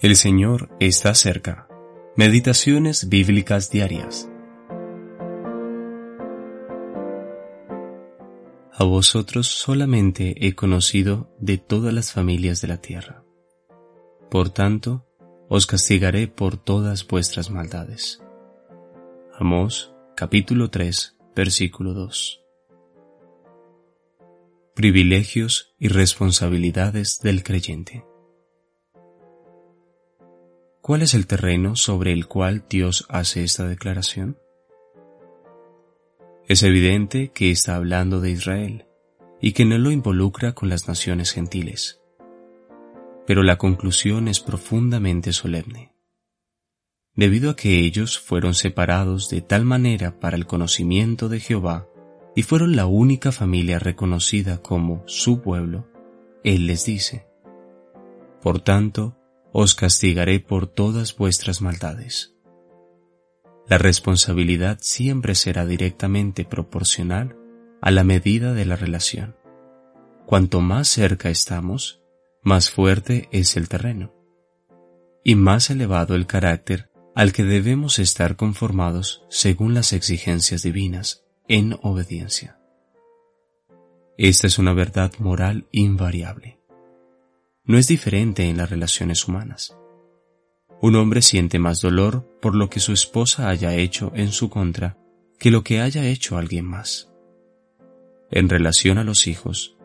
El Señor está cerca. Meditaciones bíblicas diarias. A vosotros solamente he conocido de todas las familias de la tierra. Por tanto, os castigaré por todas vuestras maldades. Amós capítulo 3 versículo 2. Privilegios y responsabilidades del creyente. ¿Cuál es el terreno sobre el cual Dios hace esta declaración? Es evidente que está hablando de Israel y que no lo involucra con las naciones gentiles. Pero la conclusión es profundamente solemne. Debido a que ellos fueron separados de tal manera para el conocimiento de Jehová y fueron la única familia reconocida como su pueblo, Él les dice, Por tanto, os castigaré por todas vuestras maldades. La responsabilidad siempre será directamente proporcional a la medida de la relación. Cuanto más cerca estamos, más fuerte es el terreno y más elevado el carácter al que debemos estar conformados según las exigencias divinas en obediencia. Esta es una verdad moral invariable no es diferente en las relaciones humanas. Un hombre siente más dolor por lo que su esposa haya hecho en su contra que lo que haya hecho alguien más. En relación a los hijos,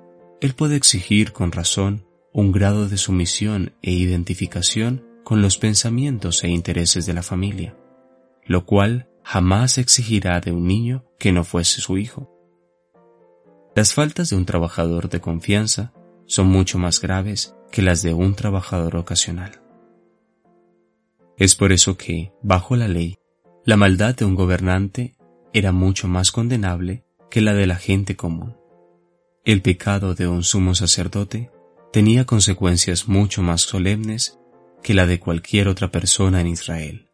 él puede exigir con razón un grado de sumisión e identificación con los pensamientos e intereses de la familia, lo cual jamás exigirá de un niño que no fuese su hijo. Las faltas de un trabajador de confianza son mucho más graves que las de un trabajador ocasional. Es por eso que, bajo la ley, la maldad de un gobernante era mucho más condenable que la de la gente común. El pecado de un sumo sacerdote tenía consecuencias mucho más solemnes que la de cualquier otra persona en Israel.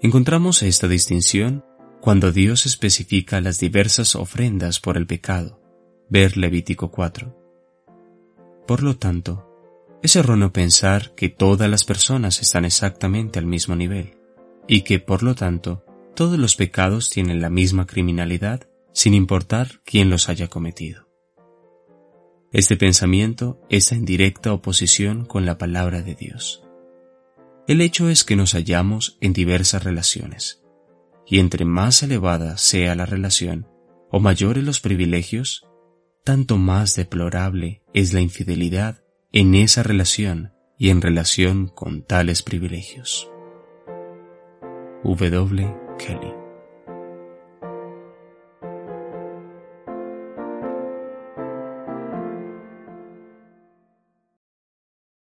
Encontramos esta distinción cuando Dios especifica las diversas ofrendas por el pecado. Ver Levítico 4. Por lo tanto, es erróneo pensar que todas las personas están exactamente al mismo nivel y que, por lo tanto, todos los pecados tienen la misma criminalidad sin importar quién los haya cometido. Este pensamiento está en directa oposición con la palabra de Dios. El hecho es que nos hallamos en diversas relaciones, y entre más elevada sea la relación o mayores los privilegios, tanto más deplorable es la infidelidad en esa relación y en relación con tales privilegios. W. Kelly